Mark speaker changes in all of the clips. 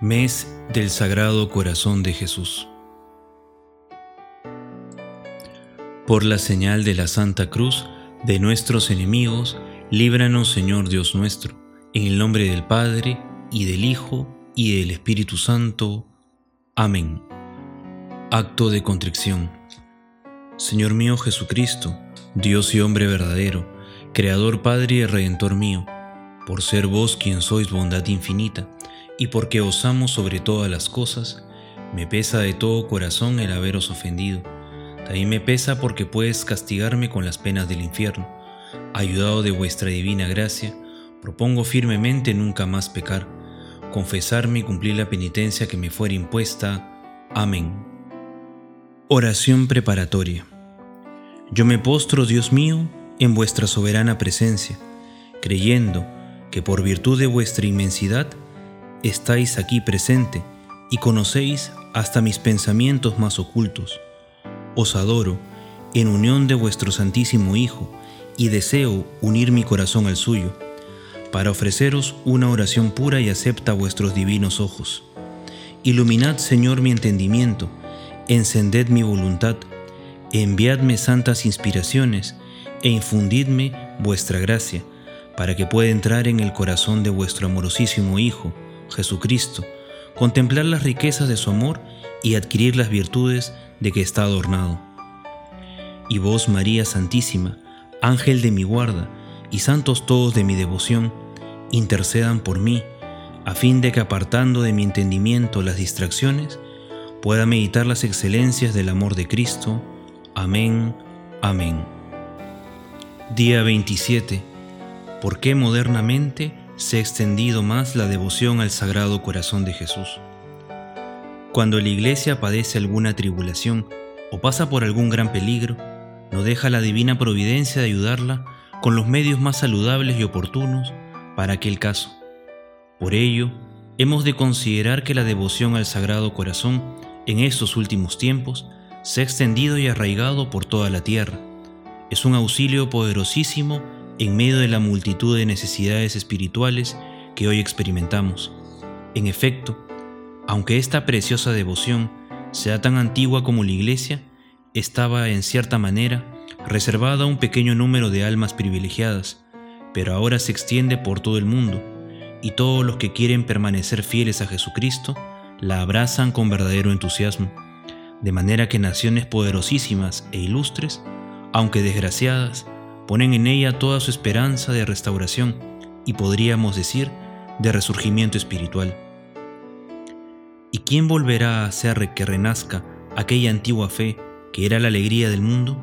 Speaker 1: Mes del Sagrado Corazón de Jesús. Por la señal de la Santa Cruz de nuestros enemigos, líbranos Señor Dios nuestro, en el nombre del Padre, y del Hijo, y del Espíritu Santo. Amén. Acto de contrición. Señor mío Jesucristo, Dios y hombre verdadero, Creador Padre y Redentor mío, por ser vos quien sois bondad infinita, y porque os amo sobre todas las cosas, me pesa de todo corazón el haberos ofendido. También me pesa porque puedes castigarme con las penas del infierno. Ayudado de vuestra divina gracia, propongo firmemente nunca más pecar, confesarme y cumplir la penitencia que me fuera impuesta. Amén. Oración preparatoria. Yo me postro, Dios mío, en vuestra soberana presencia, creyendo que por virtud de vuestra inmensidad, estáis aquí presente y conocéis hasta mis pensamientos más ocultos. Os adoro en unión de vuestro Santísimo Hijo y deseo unir mi corazón al suyo, para ofreceros una oración pura y acepta vuestros divinos ojos. Iluminad, Señor, mi entendimiento, encended mi voluntad, enviadme santas inspiraciones e infundidme vuestra gracia, para que pueda entrar en el corazón de vuestro amorosísimo Hijo, Jesucristo, contemplar las riquezas de su amor y adquirir las virtudes de que está adornado. Y vos, María Santísima, Ángel de mi guarda, y santos todos de mi devoción, intercedan por mí, a fin de que apartando de mi entendimiento las distracciones, pueda meditar las excelencias del amor de Cristo. Amén, amén. Día 27. ¿Por qué modernamente se ha extendido más la devoción al Sagrado Corazón de Jesús. Cuando la Iglesia padece alguna tribulación o pasa por algún gran peligro, no deja la divina providencia de ayudarla con los medios más saludables y oportunos para aquel caso. Por ello, hemos de considerar que la devoción al Sagrado Corazón en estos últimos tiempos se ha extendido y arraigado por toda la tierra. Es un auxilio poderosísimo en medio de la multitud de necesidades espirituales que hoy experimentamos. En efecto, aunque esta preciosa devoción sea tan antigua como la Iglesia, estaba en cierta manera reservada a un pequeño número de almas privilegiadas, pero ahora se extiende por todo el mundo, y todos los que quieren permanecer fieles a Jesucristo la abrazan con verdadero entusiasmo, de manera que naciones poderosísimas e ilustres, aunque desgraciadas, ponen en ella toda su esperanza de restauración y podríamos decir de resurgimiento espiritual. ¿Y quién volverá a hacer que renazca aquella antigua fe que era la alegría del mundo?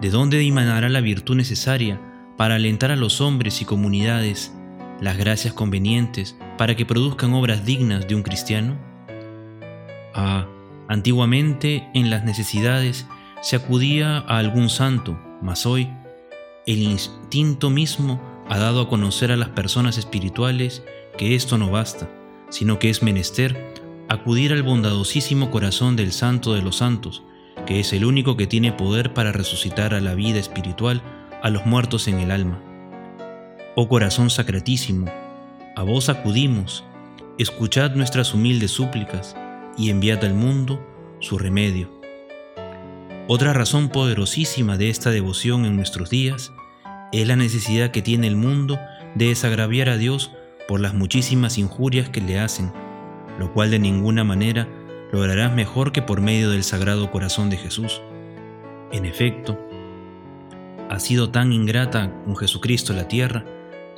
Speaker 1: ¿De dónde dimanará la virtud necesaria para alentar a los hombres y comunidades las gracias convenientes para que produzcan obras dignas de un cristiano? Ah, antiguamente en las necesidades se acudía a algún santo, mas hoy el instinto mismo ha dado a conocer a las personas espirituales que esto no basta, sino que es menester acudir al bondadosísimo corazón del Santo de los Santos, que es el único que tiene poder para resucitar a la vida espiritual a los muertos en el alma. Oh corazón sacratísimo, a vos acudimos, escuchad nuestras humildes súplicas y enviad al mundo su remedio. Otra razón poderosísima de esta devoción en nuestros días es la necesidad que tiene el mundo de desagraviar a Dios por las muchísimas injurias que le hacen, lo cual de ninguna manera lograrás mejor que por medio del Sagrado Corazón de Jesús. En efecto, ha sido tan ingrata con Jesucristo la tierra,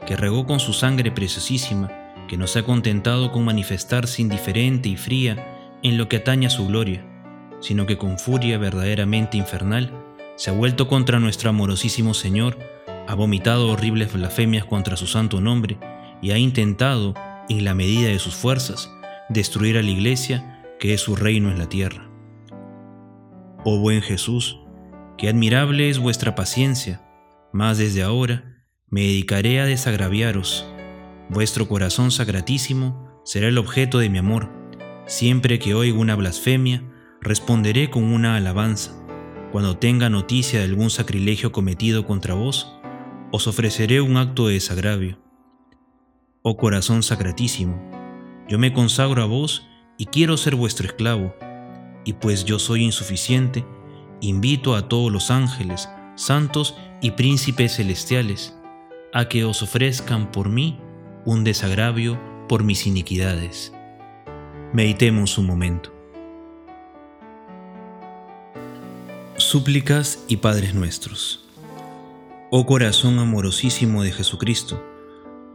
Speaker 1: que regó con su sangre preciosísima, que no se ha contentado con manifestarse indiferente y fría en lo que atañe a su gloria, sino que con furia verdaderamente infernal se ha vuelto contra nuestro amorosísimo Señor, ha vomitado horribles blasfemias contra su santo nombre y ha intentado, en la medida de sus fuerzas, destruir a la iglesia que es su reino en la tierra. Oh buen Jesús, qué admirable es vuestra paciencia, mas desde ahora me dedicaré a desagraviaros. Vuestro corazón sacratísimo será el objeto de mi amor. Siempre que oiga una blasfemia, responderé con una alabanza. Cuando tenga noticia de algún sacrilegio cometido contra vos, os ofreceré un acto de desagravio. Oh corazón sacratísimo, yo me consagro a vos y quiero ser vuestro esclavo. Y pues yo soy insuficiente, invito a todos los ángeles, santos y príncipes celestiales a que os ofrezcan por mí un desagravio por mis iniquidades. Meditemos un momento. Súplicas y Padres nuestros. Oh corazón amorosísimo de Jesucristo,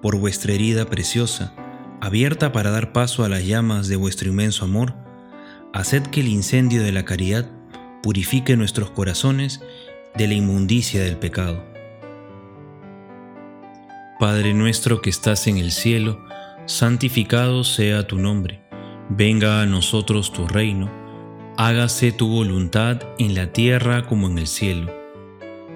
Speaker 1: por vuestra herida preciosa, abierta para dar paso a las llamas de vuestro inmenso amor, haced que el incendio de la caridad purifique nuestros corazones de la inmundicia del pecado. Padre nuestro que estás en el cielo, santificado sea tu nombre, venga a nosotros tu reino, hágase tu voluntad en la tierra como en el cielo.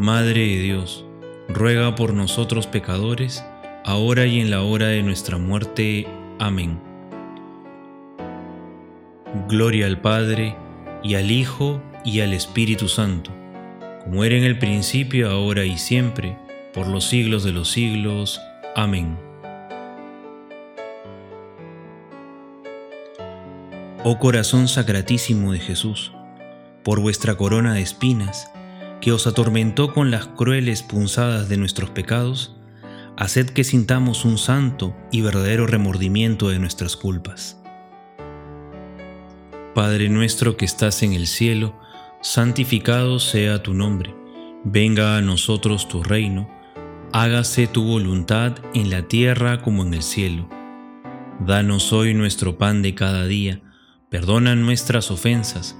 Speaker 1: Madre de Dios, ruega por nosotros pecadores, ahora y en la hora de nuestra muerte. Amén. Gloria al Padre, y al Hijo, y al Espíritu Santo, como era en el principio, ahora y siempre, por los siglos de los siglos. Amén. Oh corazón sacratísimo de Jesús, por vuestra corona de espinas, que os atormentó con las crueles punzadas de nuestros pecados, haced que sintamos un santo y verdadero remordimiento de nuestras culpas. Padre nuestro que estás en el cielo, santificado sea tu nombre, venga a nosotros tu reino, hágase tu voluntad en la tierra como en el cielo. Danos hoy nuestro pan de cada día, perdona nuestras ofensas,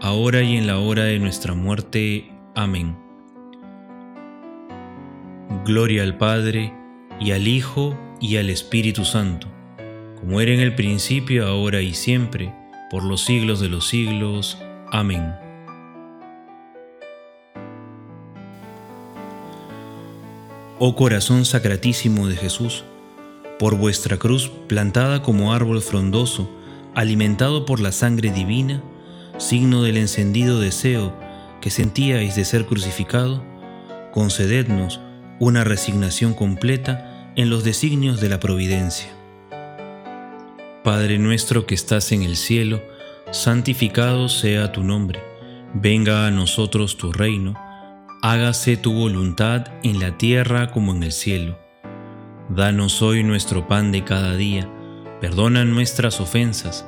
Speaker 1: ahora y en la hora de nuestra muerte. Amén. Gloria al Padre, y al Hijo, y al Espíritu Santo, como era en el principio, ahora y siempre, por los siglos de los siglos. Amén. Oh corazón sacratísimo de Jesús, por vuestra cruz plantada como árbol frondoso, alimentado por la sangre divina, signo del encendido deseo que sentíais de ser crucificado, concedednos una resignación completa en los designios de la providencia. Padre nuestro que estás en el cielo, santificado sea tu nombre, venga a nosotros tu reino, hágase tu voluntad en la tierra como en el cielo. Danos hoy nuestro pan de cada día, perdona nuestras ofensas,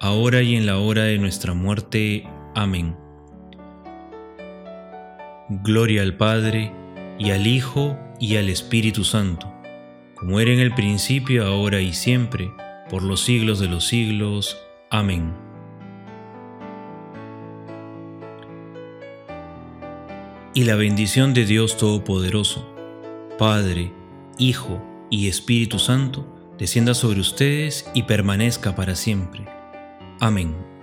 Speaker 1: ahora y en la hora de nuestra muerte. Amén. Gloria al Padre, y al Hijo, y al Espíritu Santo, como era en el principio, ahora y siempre, por los siglos de los siglos. Amén. Y la bendición de Dios Todopoderoso, Padre, Hijo y Espíritu Santo, descienda sobre ustedes y permanezca para siempre. Amén.